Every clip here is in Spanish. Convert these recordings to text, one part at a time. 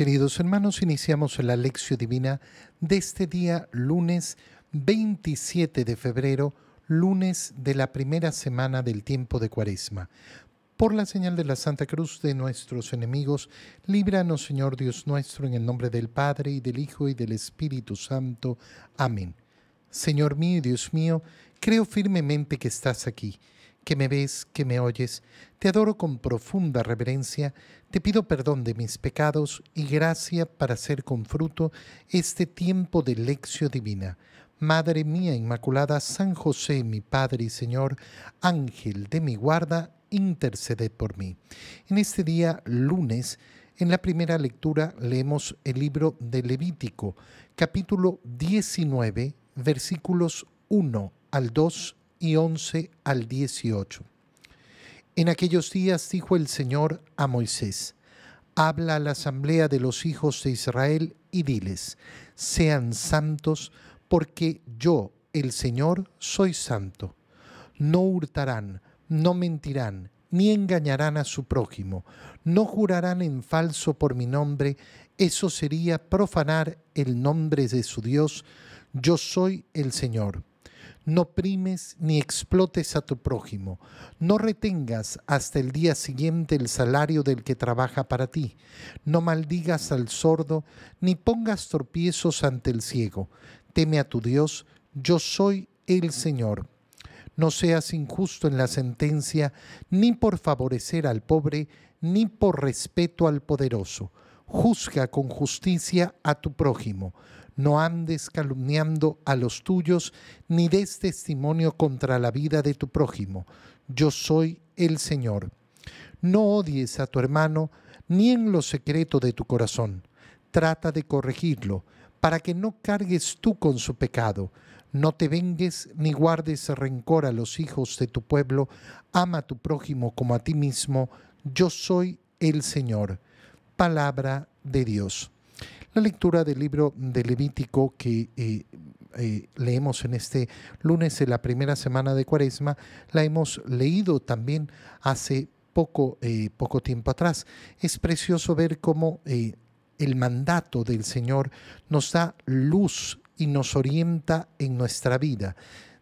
Queridos hermanos, iniciamos la lección divina de este día lunes 27 de febrero, lunes de la primera semana del tiempo de Cuaresma. Por la señal de la Santa Cruz de nuestros enemigos, líbranos Señor Dios nuestro, en el nombre del Padre y del Hijo y del Espíritu Santo. Amén. Señor mío y Dios mío, creo firmemente que estás aquí que me ves, que me oyes, te adoro con profunda reverencia, te pido perdón de mis pecados y gracia para hacer con fruto este tiempo de lección divina. Madre mía Inmaculada, San José, mi Padre y Señor, Ángel de mi guarda, interceded por mí. En este día, lunes, en la primera lectura leemos el libro de Levítico, capítulo 19, versículos 1 al 2 y 11 al 18. En aquellos días dijo el Señor a Moisés, habla a la asamblea de los hijos de Israel y diles, sean santos porque yo, el Señor, soy santo. No hurtarán, no mentirán, ni engañarán a su prójimo, no jurarán en falso por mi nombre, eso sería profanar el nombre de su Dios, yo soy el Señor. No primes ni explotes a tu prójimo. No retengas hasta el día siguiente el salario del que trabaja para ti. No maldigas al sordo, ni pongas tropiezos ante el ciego. Teme a tu Dios, yo soy el Señor. No seas injusto en la sentencia, ni por favorecer al pobre, ni por respeto al poderoso. Juzga con justicia a tu prójimo no andes calumniando a los tuyos, ni des testimonio contra la vida de tu prójimo. Yo soy el Señor. No odies a tu hermano, ni en lo secreto de tu corazón. Trata de corregirlo, para que no cargues tú con su pecado. No te vengues ni guardes rencor a los hijos de tu pueblo. Ama a tu prójimo como a ti mismo. Yo soy el Señor. Palabra de Dios. La lectura del libro de Levítico que eh, eh, leemos en este lunes de la primera semana de Cuaresma, la hemos leído también hace poco, eh, poco tiempo atrás. Es precioso ver cómo el mandato del Señor nos da luz y nos orienta en nuestra vida.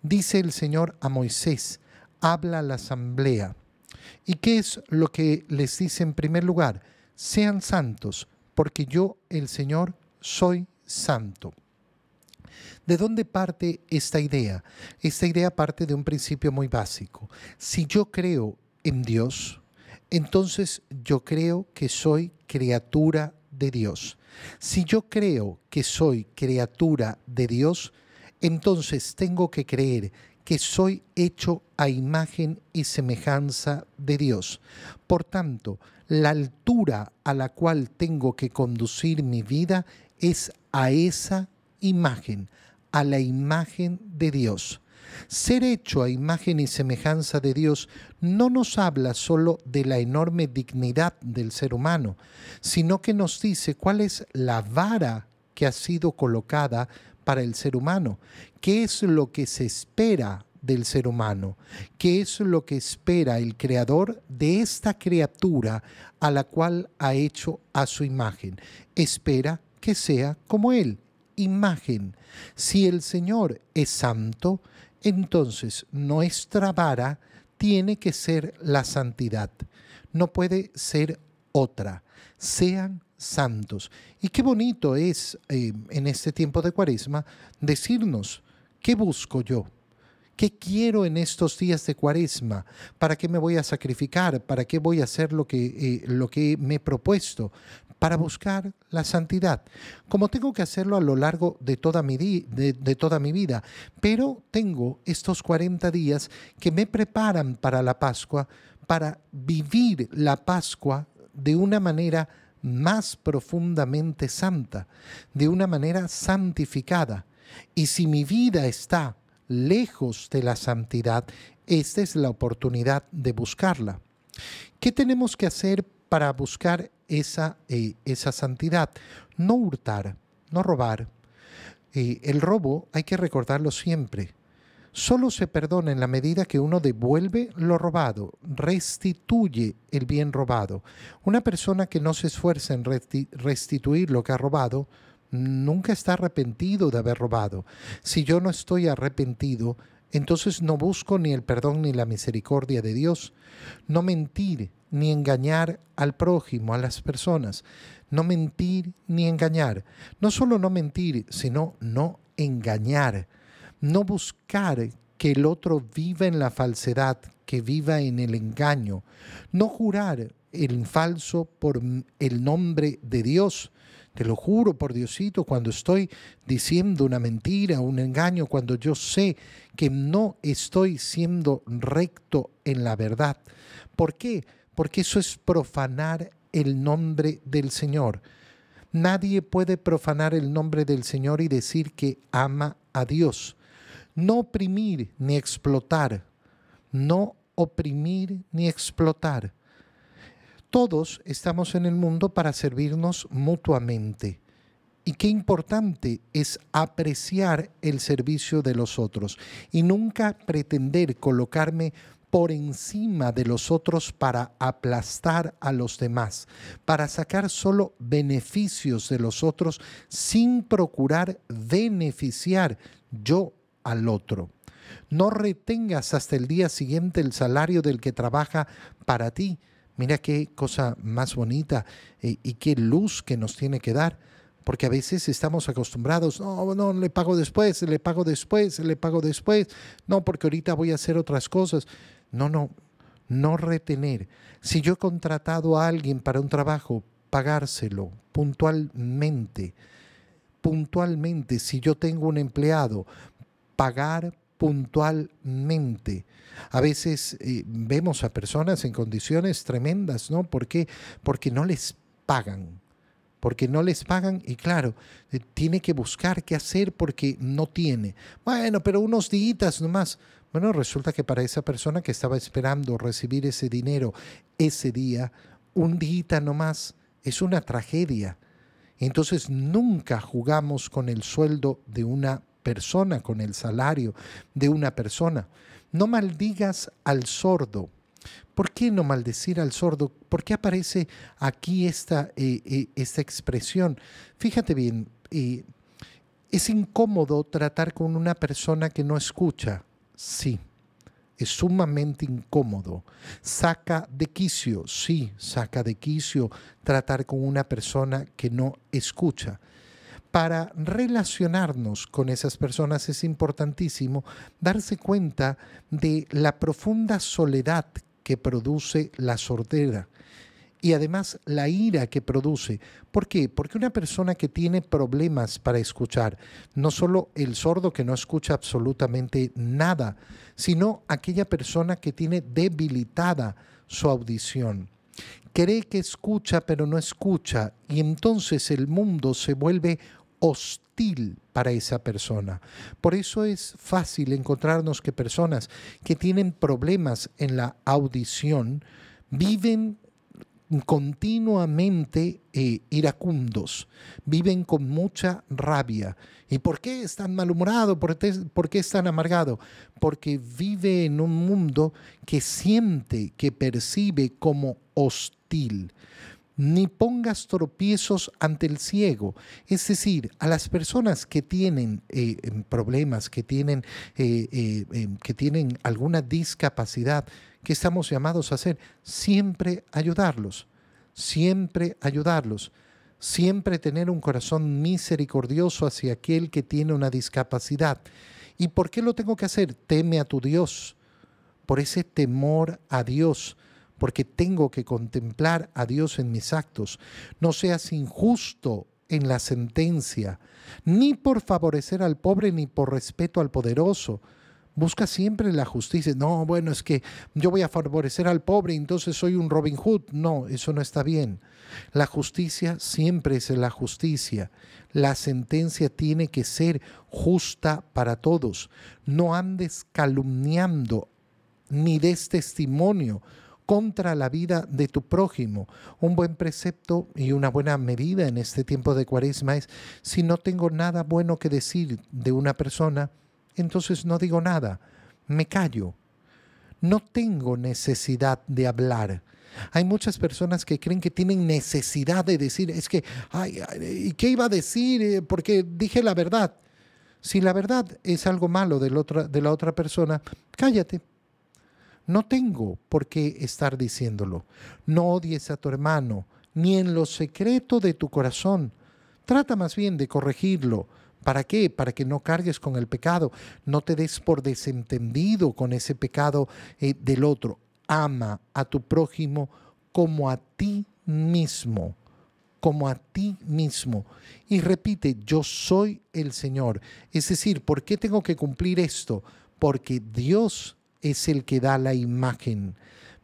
Dice el Señor a Moisés, habla a la asamblea. ¿Y qué es lo que les dice en primer lugar? Sean santos porque yo, el Señor, soy santo. ¿De dónde parte esta idea? Esta idea parte de un principio muy básico. Si yo creo en Dios, entonces yo creo que soy criatura de Dios. Si yo creo que soy criatura de Dios, entonces tengo que creer que soy hecho a imagen y semejanza de Dios. Por tanto, la altura a la cual tengo que conducir mi vida es a esa imagen, a la imagen de Dios. Ser hecho a imagen y semejanza de Dios no nos habla solo de la enorme dignidad del ser humano, sino que nos dice cuál es la vara que ha sido colocada para el ser humano, qué es lo que se espera del ser humano, qué es lo que espera el creador de esta criatura a la cual ha hecho a su imagen. Espera que sea como Él, imagen. Si el Señor es santo, entonces nuestra vara tiene que ser la santidad. No puede ser otra. Sean santos. Y qué bonito es eh, en este tiempo de cuaresma decirnos, ¿qué busco yo? ¿Qué quiero en estos días de cuaresma? ¿Para qué me voy a sacrificar? ¿Para qué voy a hacer lo que, eh, lo que me he propuesto? Para buscar la santidad, como tengo que hacerlo a lo largo de toda mi, de, de toda mi vida. Pero tengo estos 40 días que me preparan para la Pascua, para vivir la Pascua de una manera más profundamente santa, de una manera santificada. Y si mi vida está lejos de la santidad, esta es la oportunidad de buscarla. ¿Qué tenemos que hacer para buscar esa, eh, esa santidad? No hurtar, no robar. Eh, el robo hay que recordarlo siempre. Solo se perdona en la medida que uno devuelve lo robado, restituye el bien robado. Una persona que no se esfuerza en restituir lo que ha robado, nunca está arrepentido de haber robado. Si yo no estoy arrepentido, entonces no busco ni el perdón ni la misericordia de Dios. No mentir ni engañar al prójimo, a las personas. No mentir ni engañar. No solo no mentir, sino no engañar. No buscar que el otro viva en la falsedad, que viva en el engaño. No jurar el falso por el nombre de Dios, te lo juro por Diosito, cuando estoy diciendo una mentira, un engaño, cuando yo sé que no estoy siendo recto en la verdad. ¿Por qué? Porque eso es profanar el nombre del Señor. Nadie puede profanar el nombre del Señor y decir que ama a Dios. No oprimir ni explotar. No oprimir ni explotar todos estamos en el mundo para servirnos mutuamente. Y qué importante es apreciar el servicio de los otros y nunca pretender colocarme por encima de los otros para aplastar a los demás, para sacar solo beneficios de los otros sin procurar beneficiar yo al otro. No retengas hasta el día siguiente el salario del que trabaja para ti, Mira qué cosa más bonita eh, y qué luz que nos tiene que dar, porque a veces estamos acostumbrados, no, no, le pago después, le pago después, le pago después, no, porque ahorita voy a hacer otras cosas. No, no, no retener. Si yo he contratado a alguien para un trabajo, pagárselo puntualmente, puntualmente. Si yo tengo un empleado, pagar puntualmente. A veces eh, vemos a personas en condiciones tremendas, ¿no? ¿Por qué? Porque no les pagan. Porque no les pagan y claro, eh, tiene que buscar qué hacer porque no tiene. Bueno, pero unos días nomás. Bueno, resulta que para esa persona que estaba esperando recibir ese dinero ese día, un día nomás es una tragedia. Entonces nunca jugamos con el sueldo de una persona, con el salario de una persona. No maldigas al sordo. ¿Por qué no maldecir al sordo? ¿Por qué aparece aquí esta, eh, eh, esta expresión? Fíjate bien, eh, es incómodo tratar con una persona que no escucha. Sí, es sumamente incómodo. Saca de quicio, sí, saca de quicio tratar con una persona que no escucha para relacionarnos con esas personas es importantísimo darse cuenta de la profunda soledad que produce la sordera y además la ira que produce. ¿Por qué? Porque una persona que tiene problemas para escuchar, no solo el sordo que no escucha absolutamente nada, sino aquella persona que tiene debilitada su audición, cree que escucha pero no escucha y entonces el mundo se vuelve hostil para esa persona. Por eso es fácil encontrarnos que personas que tienen problemas en la audición viven continuamente eh, iracundos, viven con mucha rabia. ¿Y por qué están malhumorado? ¿Por ¿Por qué están amargado? Porque vive en un mundo que siente, que percibe como hostil ni pongas tropiezos ante el ciego. Es decir, a las personas que tienen eh, em, problemas, que tienen, eh, eh, em, que tienen alguna discapacidad, que estamos llamados a hacer, siempre ayudarlos, siempre ayudarlos, siempre tener un corazón misericordioso hacia aquel que tiene una discapacidad. ¿Y por qué lo tengo que hacer? Teme a tu Dios, por ese temor a Dios porque tengo que contemplar a Dios en mis actos. No seas injusto en la sentencia, ni por favorecer al pobre, ni por respeto al poderoso. Busca siempre la justicia. No, bueno, es que yo voy a favorecer al pobre, entonces soy un Robin Hood. No, eso no está bien. La justicia siempre es la justicia. La sentencia tiene que ser justa para todos. No andes calumniando ni des testimonio contra la vida de tu prójimo. Un buen precepto y una buena medida en este tiempo de cuaresma es, si no tengo nada bueno que decir de una persona, entonces no digo nada, me callo. No tengo necesidad de hablar. Hay muchas personas que creen que tienen necesidad de decir, es que, ay, ¿y qué iba a decir? Eh, porque dije la verdad. Si la verdad es algo malo de otra, de la otra persona, cállate. No tengo por qué estar diciéndolo. No odies a tu hermano, ni en lo secreto de tu corazón. Trata más bien de corregirlo. ¿Para qué? Para que no cargues con el pecado. No te des por desentendido con ese pecado eh, del otro. Ama a tu prójimo como a ti mismo como a ti mismo. Y repite, yo soy el Señor. Es decir, ¿por qué tengo que cumplir esto? Porque Dios es el que da la imagen.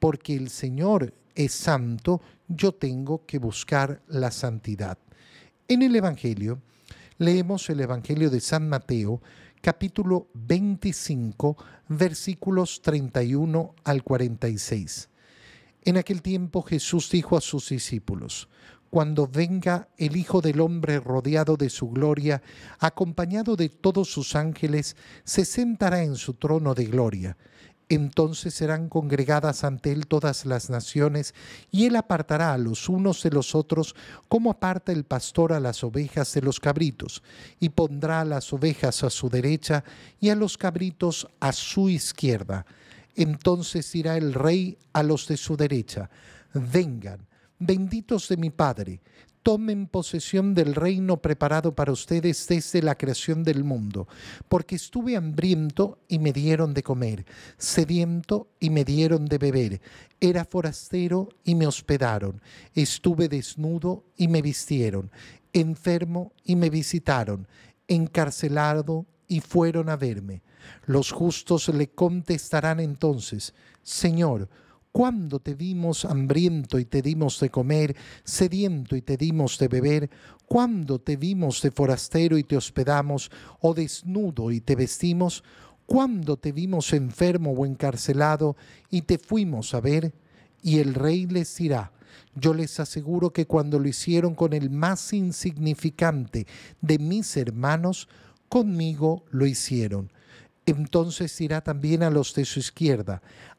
Porque el Señor es santo, yo tengo que buscar la santidad. En el Evangelio, leemos el Evangelio de San Mateo, capítulo 25, versículos 31 al 46. En aquel tiempo Jesús dijo a sus discípulos, cuando venga el Hijo del Hombre rodeado de su gloria, acompañado de todos sus ángeles, se sentará en su trono de gloria. Entonces serán congregadas ante él todas las naciones, y él apartará a los unos de los otros, como aparta el pastor a las ovejas de los cabritos, y pondrá a las ovejas a su derecha y a los cabritos a su izquierda. Entonces dirá el rey a los de su derecha, vengan benditos de mi Padre, tomen posesión del reino preparado para ustedes desde la creación del mundo, porque estuve hambriento y me dieron de comer, sediento y me dieron de beber, era forastero y me hospedaron, estuve desnudo y me vistieron, enfermo y me visitaron, encarcelado y fueron a verme. Los justos le contestarán entonces, Señor, ¿Cuándo te vimos hambriento y te dimos de comer, sediento y te dimos de beber? ¿Cuándo te vimos de forastero y te hospedamos, o desnudo y te vestimos? ¿Cuándo te vimos enfermo o encarcelado y te fuimos a ver? Y el rey les dirá, yo les aseguro que cuando lo hicieron con el más insignificante de mis hermanos, conmigo lo hicieron. Entonces dirá también a los de su izquierda,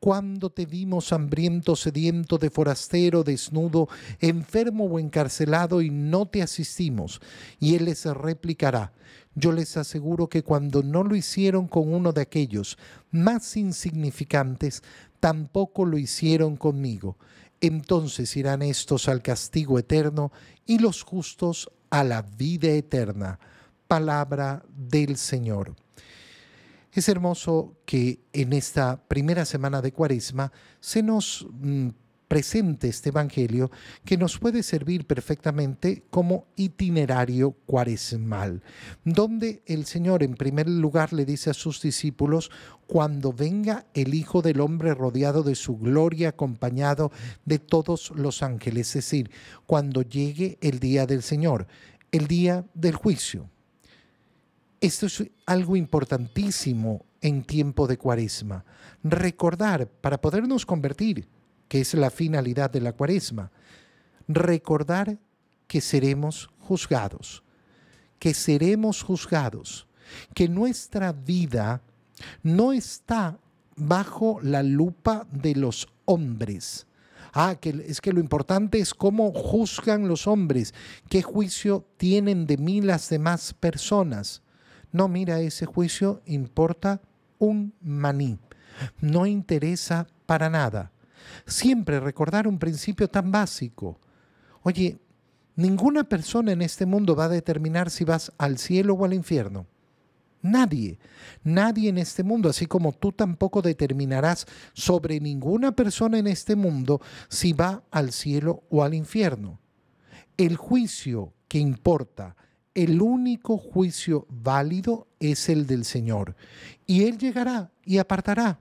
cuando te vimos hambriento, sediento, de forastero, desnudo, enfermo o encarcelado y no te asistimos? Y él les replicará, yo les aseguro que cuando no lo hicieron con uno de aquellos más insignificantes, tampoco lo hicieron conmigo. Entonces irán estos al castigo eterno y los justos a la vida eterna. Palabra del Señor. Es hermoso que en esta primera semana de Cuaresma se nos mm, presente este Evangelio que nos puede servir perfectamente como itinerario cuaresmal, donde el Señor en primer lugar le dice a sus discípulos, cuando venga el Hijo del Hombre rodeado de su gloria, acompañado de todos los ángeles, es decir, cuando llegue el día del Señor, el día del juicio. Esto es algo importantísimo en tiempo de cuaresma. Recordar para podernos convertir, que es la finalidad de la cuaresma. Recordar que seremos juzgados, que seremos juzgados, que nuestra vida no está bajo la lupa de los hombres. Ah, que es que lo importante es cómo juzgan los hombres, qué juicio tienen de mí las demás personas. No, mira, ese juicio importa un maní. No interesa para nada. Siempre recordar un principio tan básico. Oye, ninguna persona en este mundo va a determinar si vas al cielo o al infierno. Nadie, nadie en este mundo, así como tú tampoco determinarás sobre ninguna persona en este mundo si va al cielo o al infierno. El juicio que importa el único juicio válido es el del Señor. Y Él llegará y apartará.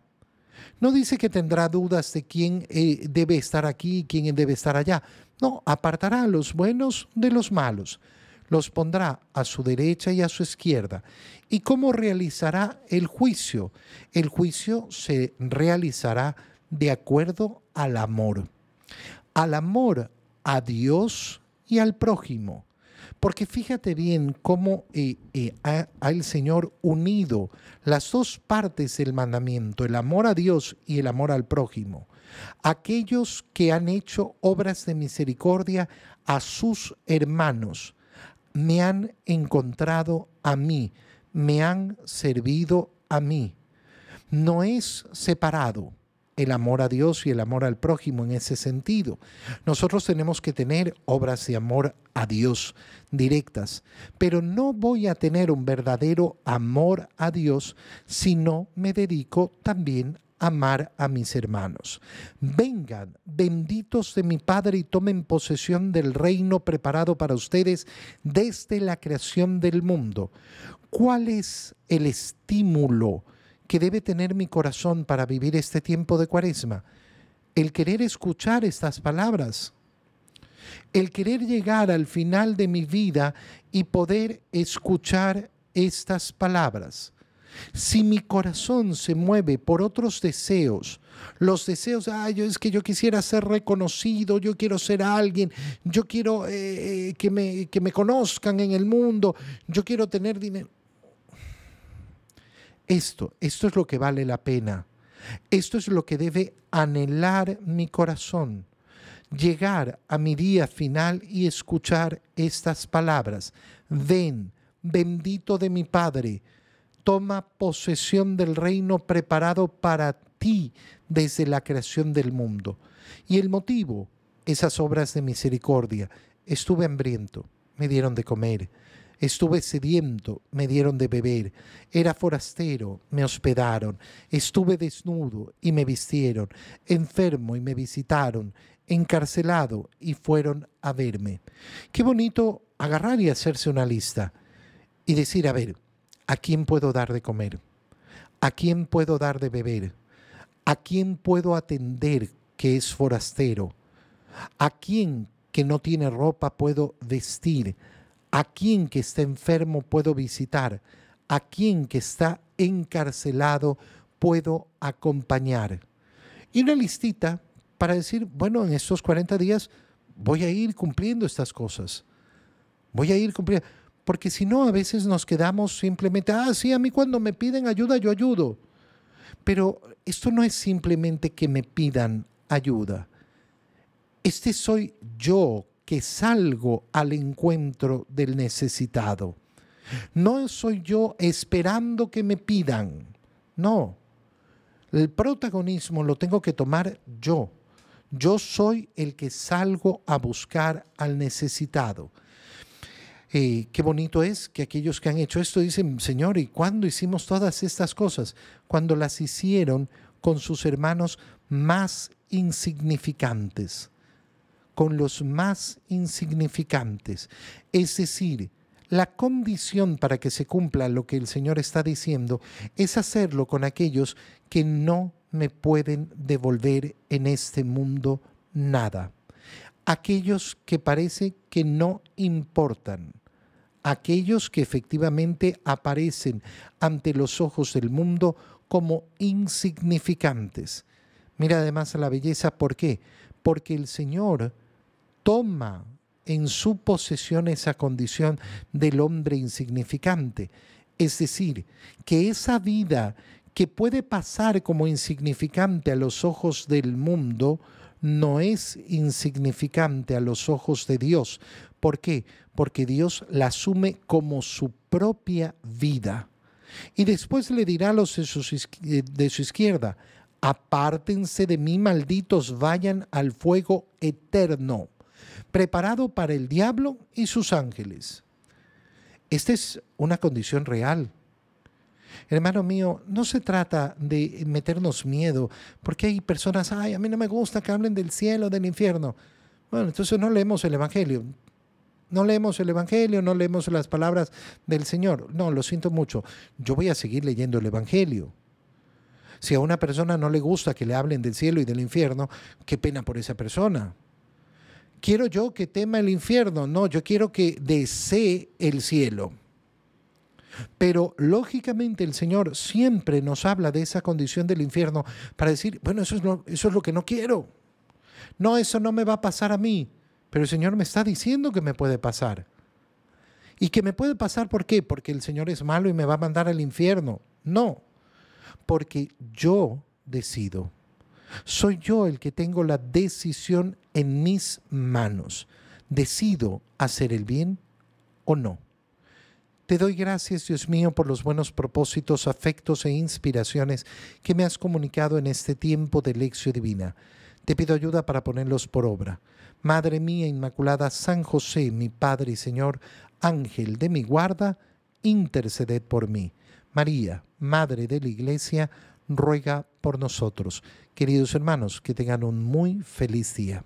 No dice que tendrá dudas de quién eh, debe estar aquí y quién debe estar allá. No, apartará a los buenos de los malos. Los pondrá a su derecha y a su izquierda. ¿Y cómo realizará el juicio? El juicio se realizará de acuerdo al amor. Al amor a Dios y al prójimo. Porque fíjate bien cómo eh, eh, ha, el Señor unido las dos partes del mandamiento, el amor a Dios y el amor al prójimo. Aquellos que han hecho obras de misericordia a sus hermanos me han encontrado a mí, me han servido a mí. No es separado, el amor a Dios y el amor al prójimo en ese sentido. Nosotros tenemos que tener obras de amor a Dios directas, pero no voy a tener un verdadero amor a Dios si no me dedico también a amar a mis hermanos. Vengan, benditos de mi Padre, y tomen posesión del reino preparado para ustedes desde la creación del mundo. ¿Cuál es el estímulo? Que debe tener mi corazón para vivir este tiempo de cuaresma? El querer escuchar estas palabras, el querer llegar al final de mi vida y poder escuchar estas palabras. Si mi corazón se mueve por otros deseos, los deseos, ah, yo es que yo quisiera ser reconocido, yo quiero ser alguien, yo quiero eh, eh, que, me, que me conozcan en el mundo, yo quiero tener dinero. Esto, esto es lo que vale la pena. Esto es lo que debe anhelar mi corazón. Llegar a mi día final y escuchar estas palabras. Ven, bendito de mi Padre, toma posesión del reino preparado para ti desde la creación del mundo. Y el motivo, esas obras de misericordia. Estuve hambriento, me dieron de comer Estuve sediento, me dieron de beber. Era forastero, me hospedaron. Estuve desnudo y me vistieron. Enfermo y me visitaron. Encarcelado y fueron a verme. Qué bonito agarrar y hacerse una lista y decir, a ver, ¿a quién puedo dar de comer? ¿A quién puedo dar de beber? ¿A quién puedo atender que es forastero? ¿A quién que no tiene ropa puedo vestir? ¿A quién que está enfermo puedo visitar? ¿A quién que está encarcelado puedo acompañar? Y una listita para decir, bueno, en estos 40 días voy a ir cumpliendo estas cosas. Voy a ir cumpliendo. Porque si no, a veces nos quedamos simplemente, ah, sí, a mí cuando me piden ayuda, yo ayudo. Pero esto no es simplemente que me pidan ayuda. Este soy yo que salgo al encuentro del necesitado. No soy yo esperando que me pidan. No. El protagonismo lo tengo que tomar yo. Yo soy el que salgo a buscar al necesitado. Eh, qué bonito es que aquellos que han hecho esto dicen, Señor, ¿y cuándo hicimos todas estas cosas? Cuando las hicieron con sus hermanos más insignificantes con los más insignificantes. Es decir, la condición para que se cumpla lo que el Señor está diciendo es hacerlo con aquellos que no me pueden devolver en este mundo nada. Aquellos que parece que no importan. Aquellos que efectivamente aparecen ante los ojos del mundo como insignificantes. Mira además la belleza, ¿por qué? Porque el Señor toma en su posesión esa condición del hombre insignificante. Es decir, que esa vida que puede pasar como insignificante a los ojos del mundo, no es insignificante a los ojos de Dios. ¿Por qué? Porque Dios la asume como su propia vida. Y después le dirá a los de su, izquierda, apártense de mí, malditos, vayan al fuego eterno preparado para el diablo y sus ángeles. Esta es una condición real. Hermano mío, no se trata de meternos miedo, porque hay personas, ay, a mí no me gusta que hablen del cielo, del infierno. Bueno, entonces no leemos el Evangelio. No leemos el Evangelio, no leemos las palabras del Señor. No, lo siento mucho. Yo voy a seguir leyendo el Evangelio. Si a una persona no le gusta que le hablen del cielo y del infierno, qué pena por esa persona. ¿Quiero yo que tema el infierno? No, yo quiero que desee el cielo. Pero lógicamente el Señor siempre nos habla de esa condición del infierno para decir, bueno, eso es lo, es lo que no quiero. No, eso no me va a pasar a mí. Pero el Señor me está diciendo que me puede pasar. ¿Y que me puede pasar por qué? Porque el Señor es malo y me va a mandar al infierno. No, porque yo decido. Soy yo el que tengo la decisión en mis manos. Decido hacer el bien o no. Te doy gracias, Dios mío, por los buenos propósitos, afectos e inspiraciones que me has comunicado en este tiempo de lección divina. Te pido ayuda para ponerlos por obra. Madre mía Inmaculada, San José, mi Padre y Señor, Ángel de mi guarda, interceded por mí. María, Madre de la Iglesia, ruega por nosotros. Queridos hermanos, que tengan un muy feliz día.